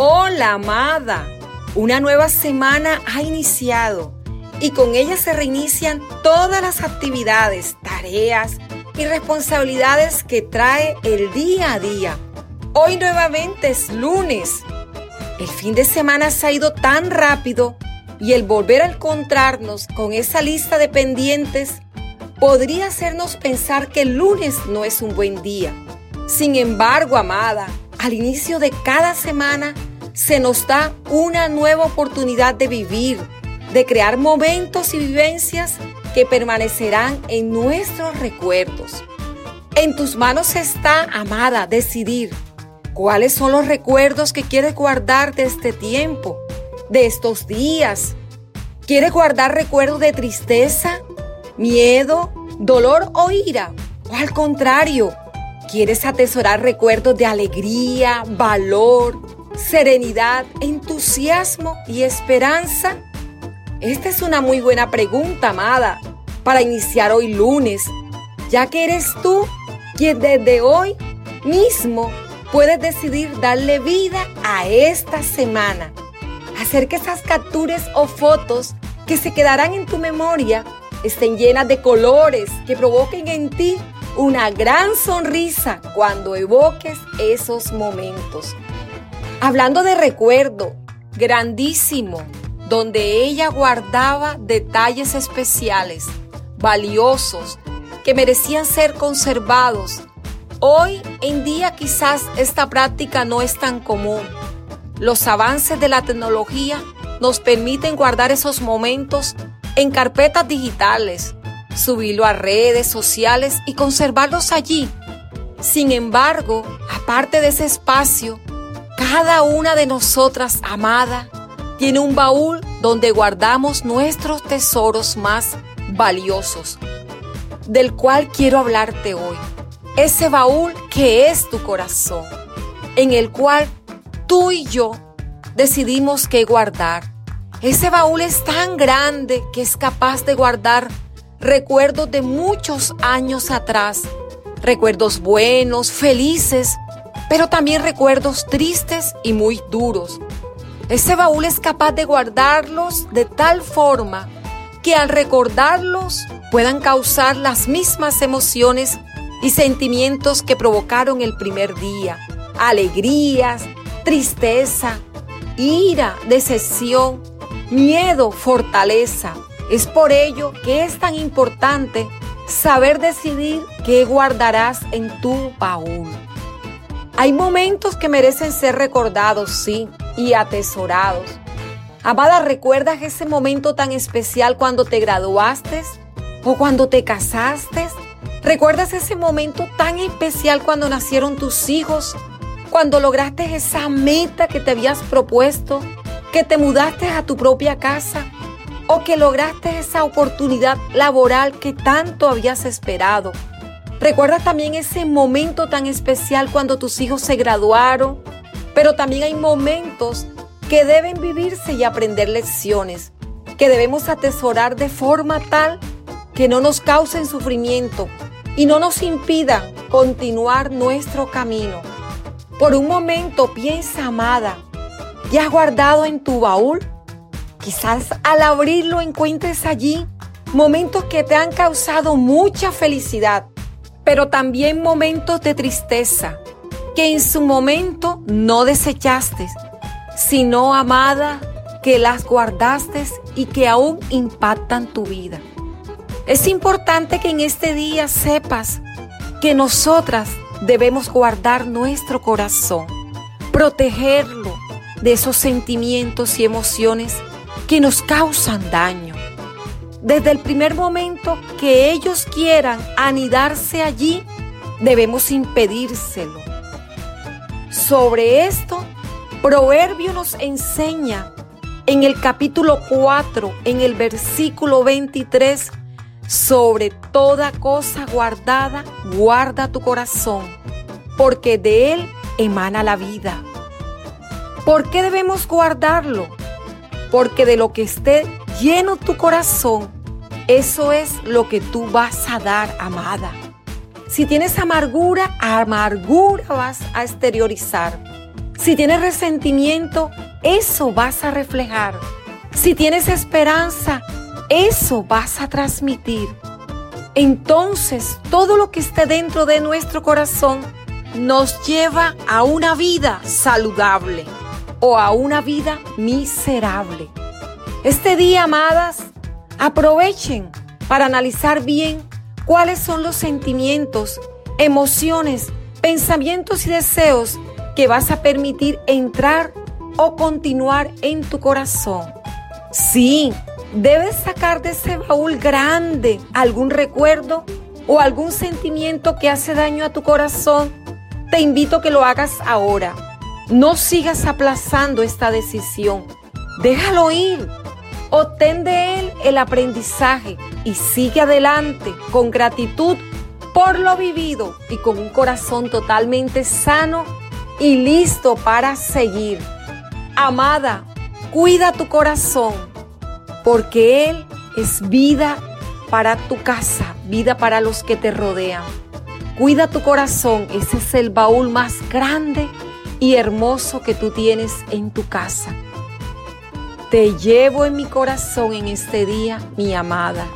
Hola, amada. Una nueva semana ha iniciado y con ella se reinician todas las actividades, tareas y responsabilidades que trae el día a día. Hoy nuevamente es lunes. El fin de semana se ha ido tan rápido y el volver a encontrarnos con esa lista de pendientes podría hacernos pensar que el lunes no es un buen día. Sin embargo, amada, al inicio de cada semana se nos da una nueva oportunidad de vivir, de crear momentos y vivencias que permanecerán en nuestros recuerdos. En tus manos está, amada, decidir cuáles son los recuerdos que quieres guardar de este tiempo, de estos días. ¿Quieres guardar recuerdos de tristeza, miedo, dolor o ira? ¿O al contrario, quieres atesorar recuerdos de alegría, valor, serenidad, entusiasmo y esperanza? Esta es una muy buena pregunta, amada, para iniciar hoy lunes, ya que eres tú quien desde hoy mismo puedes decidir darle vida a esta semana. Hacer que esas capturas o fotos que se quedarán en tu memoria estén llenas de colores que provoquen en ti una gran sonrisa cuando evoques esos momentos. Hablando de recuerdo, grandísimo, donde ella guardaba detalles especiales, valiosos, que merecían ser conservados. Hoy en día quizás esta práctica no es tan común. Los avances de la tecnología nos permiten guardar esos momentos en carpetas digitales, subirlo a redes sociales y conservarlos allí. Sin embargo, aparte de ese espacio, cada una de nosotras, amada, tiene un baúl donde guardamos nuestros tesoros más valiosos, del cual quiero hablarte hoy. Ese baúl que es tu corazón, en el cual tú y yo decidimos qué guardar. Ese baúl es tan grande que es capaz de guardar recuerdos de muchos años atrás, recuerdos buenos, felices, pero también recuerdos tristes y muy duros. Ese baúl es capaz de guardarlos de tal forma que al recordarlos puedan causar las mismas emociones y sentimientos que provocaron el primer día. Alegrías, tristeza, ira, decepción, miedo, fortaleza. Es por ello que es tan importante saber decidir qué guardarás en tu baúl. Hay momentos que merecen ser recordados, sí, y atesorados. Amada, ¿recuerdas ese momento tan especial cuando te graduaste o cuando te casaste? ¿Recuerdas ese momento tan especial cuando nacieron tus hijos? Cuando lograste esa meta que te habías propuesto, que te mudaste a tu propia casa o que lograste esa oportunidad laboral que tanto habías esperado. Recuerda también ese momento tan especial cuando tus hijos se graduaron, pero también hay momentos que deben vivirse y aprender lecciones, que debemos atesorar de forma tal que no nos causen sufrimiento y no nos impidan continuar nuestro camino. Por un momento piensa, amada, ¿ya has guardado en tu baúl? Quizás al abrirlo encuentres allí momentos que te han causado mucha felicidad pero también momentos de tristeza que en su momento no desechaste, sino amada, que las guardaste y que aún impactan tu vida. Es importante que en este día sepas que nosotras debemos guardar nuestro corazón, protegerlo de esos sentimientos y emociones que nos causan daño desde el primer momento que ellos quieran anidarse allí, debemos impedírselo. Sobre esto, Proverbio nos enseña en el capítulo 4, en el versículo 23, sobre toda cosa guardada, guarda tu corazón, porque de él emana la vida. ¿Por qué debemos guardarlo? Porque de lo que esté lleno tu corazón, eso es lo que tú vas a dar, amada. Si tienes amargura, amargura vas a exteriorizar. Si tienes resentimiento, eso vas a reflejar. Si tienes esperanza, eso vas a transmitir. Entonces, todo lo que esté dentro de nuestro corazón nos lleva a una vida saludable o a una vida miserable. Este día, amadas, aprovechen para analizar bien cuáles son los sentimientos, emociones, pensamientos y deseos que vas a permitir entrar o continuar en tu corazón. Sí, debes sacar de ese baúl grande algún recuerdo o algún sentimiento que hace daño a tu corazón. Te invito a que lo hagas ahora. No sigas aplazando esta decisión. Déjalo ir. Obtén de él el aprendizaje y sigue adelante con gratitud por lo vivido y con un corazón totalmente sano y listo para seguir. Amada, cuida tu corazón porque Él es vida para tu casa, vida para los que te rodean. Cuida tu corazón, ese es el baúl más grande y hermoso que tú tienes en tu casa. Te llevo en mi corazón en este día, mi amada.